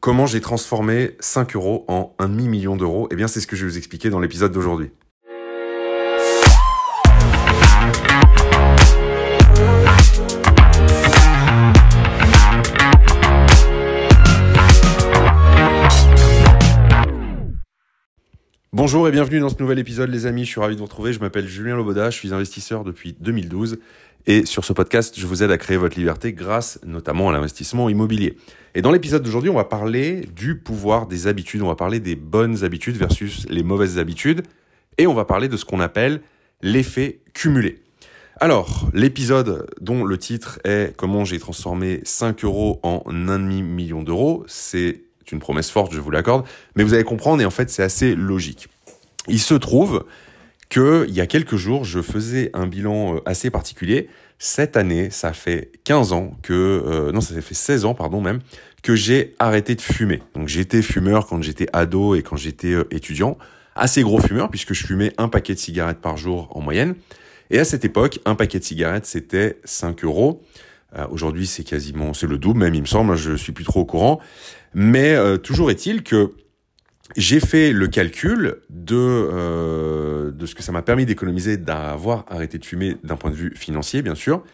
Comment j'ai transformé 5 euros en un demi-million d'euros Eh bien, c'est ce que je vais vous expliquer dans l'épisode d'aujourd'hui. Bonjour et bienvenue dans ce nouvel épisode les amis, je suis ravi de vous retrouver, je m'appelle Julien Loboda, je suis investisseur depuis 2012 et sur ce podcast je vous aide à créer votre liberté grâce notamment à l'investissement immobilier. Et dans l'épisode d'aujourd'hui on va parler du pouvoir des habitudes, on va parler des bonnes habitudes versus les mauvaises habitudes et on va parler de ce qu'on appelle l'effet cumulé. Alors, l'épisode dont le titre est Comment j'ai transformé 5 euros en un demi million d'euros, c'est une promesse forte, je vous l'accorde, mais vous allez comprendre et en fait c'est assez logique. Il se trouve que il y a quelques jours, je faisais un bilan euh, assez particulier. Cette année, ça fait 15 ans que euh, non, ça fait 16 ans pardon même que j'ai arrêté de fumer. Donc j'étais fumeur quand j'étais ado et quand j'étais euh, étudiant, assez gros fumeur puisque je fumais un paquet de cigarettes par jour en moyenne. Et à cette époque, un paquet de cigarettes c'était 5 euros. Aujourd'hui, c'est quasiment, c'est le double même, il me semble. Je suis plus trop au courant. Mais euh, toujours est-il que j'ai fait le calcul de, euh, de ce que ça m'a permis d'économiser d'avoir arrêté de fumer d'un point de vue financier, bien sûr,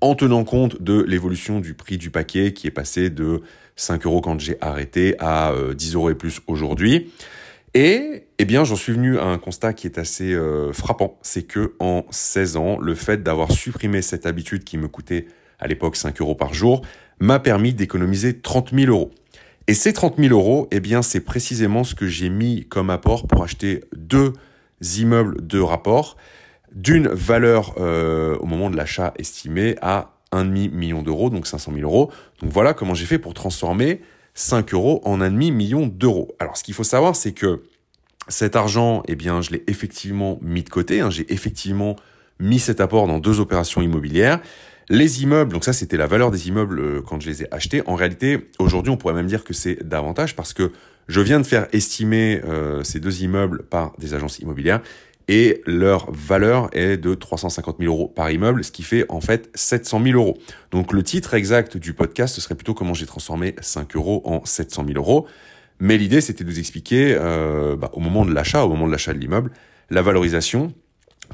en tenant compte de l'évolution du prix du paquet qui est passé de 5 euros quand j'ai arrêté à 10 euh, euros et plus aujourd'hui. Et eh bien, j'en suis venu à un constat qui est assez frappant, c'est que en 16 ans, le fait d'avoir supprimé cette habitude qui me coûtait à l'époque 5 euros par jour m'a permis d'économiser 30 000 euros. Et ces 30 000 euros, eh bien, c'est précisément ce que j'ai mis comme apport pour acheter deux immeubles de rapport d'une valeur euh, au moment de l'achat estimée à un demi million d'euros, donc 500 000 euros. Donc voilà comment j'ai fait pour transformer 5 euros en un demi million d'euros. Alors ce qu'il faut savoir, c'est que cet argent, eh bien, je l'ai effectivement mis de côté. Hein. j'ai effectivement mis cet apport dans deux opérations immobilières. Les immeubles, donc ça c'était la valeur des immeubles euh, quand je les ai achetés. En réalité, aujourd'hui, on pourrait même dire que c'est davantage parce que je viens de faire estimer euh, ces deux immeubles par des agences immobilières et leur valeur est de 350 000 euros par immeuble, ce qui fait en fait 700 000 euros. Donc le titre exact du podcast, serait plutôt comment j'ai transformé 5 euros en 700 000 euros. Mais l'idée, c'était de vous expliquer, euh, bah, au moment de l'achat, au moment de l'achat de l'immeuble, la valorisation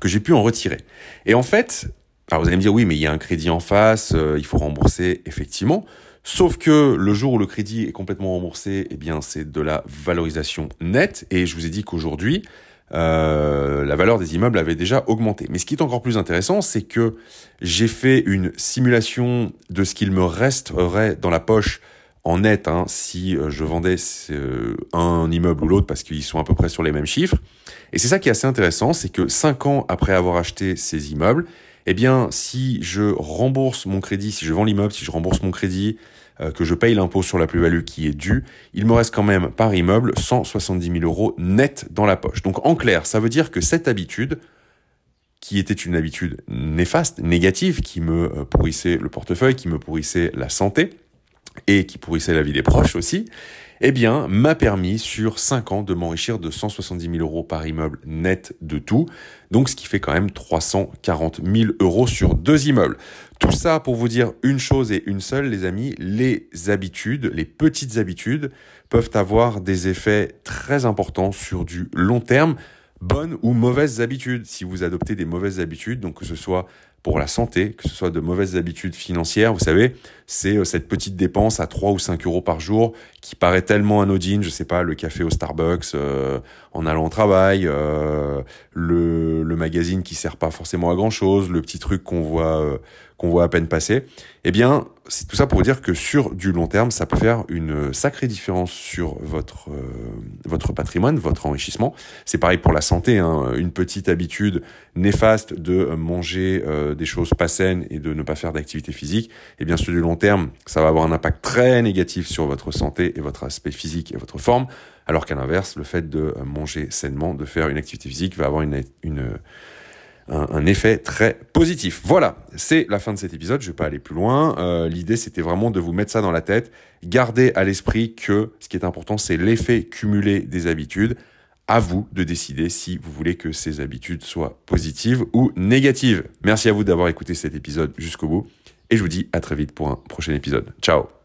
que j'ai pu en retirer. Et en fait, alors vous allez me dire oui, mais il y a un crédit en face, euh, il faut rembourser effectivement. Sauf que le jour où le crédit est complètement remboursé, eh bien c'est de la valorisation nette. Et je vous ai dit qu'aujourd'hui, euh, la valeur des immeubles avait déjà augmenté. Mais ce qui est encore plus intéressant, c'est que j'ai fait une simulation de ce qu'il me resterait dans la poche en net hein, si euh, je vendais un immeuble ou l'autre parce qu'ils sont à peu près sur les mêmes chiffres. Et c'est ça qui est assez intéressant, c'est que cinq ans après avoir acheté ces immeubles, eh bien, si je rembourse mon crédit, si je vends l'immeuble, si je rembourse mon crédit, euh, que je paye l'impôt sur la plus-value qui est dû, il me reste quand même par immeuble 170 000 euros net dans la poche. Donc en clair, ça veut dire que cette habitude, qui était une habitude néfaste, négative, qui me euh, pourrissait le portefeuille, qui me pourrissait la santé, et qui pourrissait la vie des proches aussi, eh bien, m'a permis sur 5 ans de m'enrichir de 170 000 euros par immeuble net de tout. Donc, ce qui fait quand même 340 000 euros sur deux immeubles. Tout ça pour vous dire une chose et une seule, les amis, les habitudes, les petites habitudes peuvent avoir des effets très importants sur du long terme bonnes ou mauvaises habitudes. Si vous adoptez des mauvaises habitudes, donc que ce soit pour la santé, que ce soit de mauvaises habitudes financières. Vous savez, c'est euh, cette petite dépense à 3 ou 5 euros par jour qui paraît tellement anodine, je sais pas, le café au Starbucks euh, en allant au travail, euh, le, magazine qui sert pas forcément à grand chose, le petit truc qu'on voit qu'on voit à peine passer. Eh bien, c'est tout ça pour dire que sur du long terme, ça peut faire une sacrée différence sur votre votre patrimoine, votre enrichissement. C'est pareil pour la santé, hein. une petite habitude néfaste de manger des choses pas saines et de ne pas faire d'activité physique. Eh bien, sur du long terme, ça va avoir un impact très négatif sur votre santé et votre aspect physique et votre forme, alors qu'à l'inverse, le fait de manger sainement, de faire une activité physique, va avoir une, un, effet très positif. Voilà, c'est la fin de cet épisode, je ne vais pas aller plus loin. Euh, l'idée, c'était vraiment de vous mettre ça dans la tête. Gardez à l'esprit que ce qui est important, c'est l'effet cumulé des habitudes. À vous de décider si vous voulez que ces habitudes soient positives ou négatives. Merci à vous d'avoir écouté cet épisode jusqu'au bout. Et je vous dis à très vite pour un prochain épisode. Ciao